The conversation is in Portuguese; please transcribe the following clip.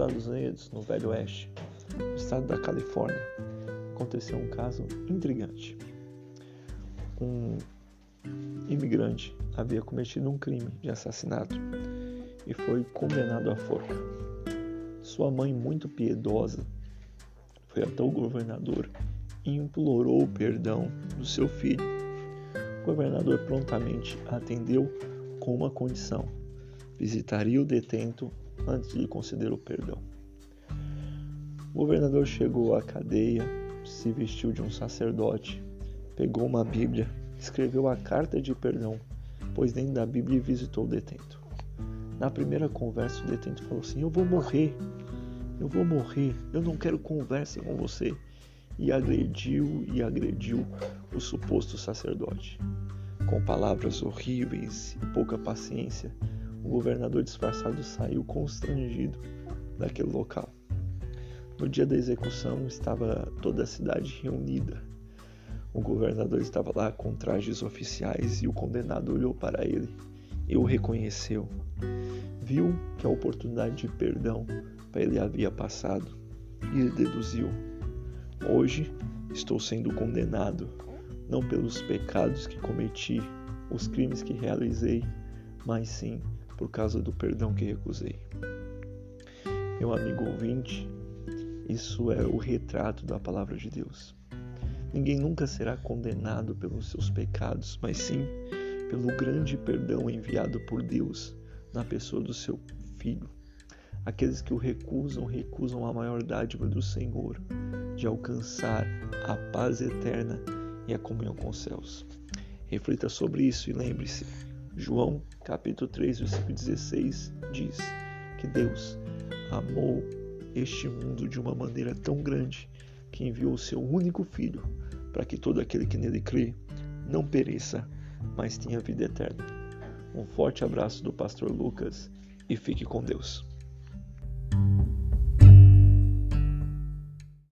Unidos, no Velho Oeste, no estado da Califórnia, aconteceu um caso intrigante. Um imigrante havia cometido um crime de assassinato e foi condenado à forca. Sua mãe, muito piedosa, foi até o governador e implorou o perdão do seu filho. O governador prontamente atendeu com uma condição: visitaria o detento antes de conceder o perdão. O governador chegou à cadeia, se vestiu de um sacerdote, pegou uma Bíblia, escreveu a carta de perdão, pois dentro da Bíblia visitou o detento. Na primeira conversa, o detento falou assim: Eu vou morrer, eu vou morrer, eu não quero conversa com você. E agrediu e agrediu o suposto sacerdote. Com palavras horríveis e pouca paciência, o governador disfarçado saiu constrangido daquele local. No dia da execução estava toda a cidade reunida. O governador estava lá com trajes oficiais e o condenado olhou para ele e o reconheceu. Viu que a oportunidade de perdão para ele havia passado e ele deduziu: Hoje estou sendo condenado, não pelos pecados que cometi, os crimes que realizei, mas sim por causa do perdão que recusei. Meu amigo ouvinte, isso é o retrato da palavra de Deus. Ninguém nunca será condenado pelos seus pecados, mas sim pelo grande perdão enviado por Deus na pessoa do seu Filho. Aqueles que o recusam, recusam a maior dádiva do Senhor, de alcançar a paz eterna e a comunhão com os céus. Reflita sobre isso e lembre-se: João capítulo 3, versículo 16 diz que Deus amou este mundo de uma maneira tão grande que enviou o seu único filho para que todo aquele que nele crê não pereça, mas tenha vida eterna. Um forte abraço do pastor Lucas e fique com Deus.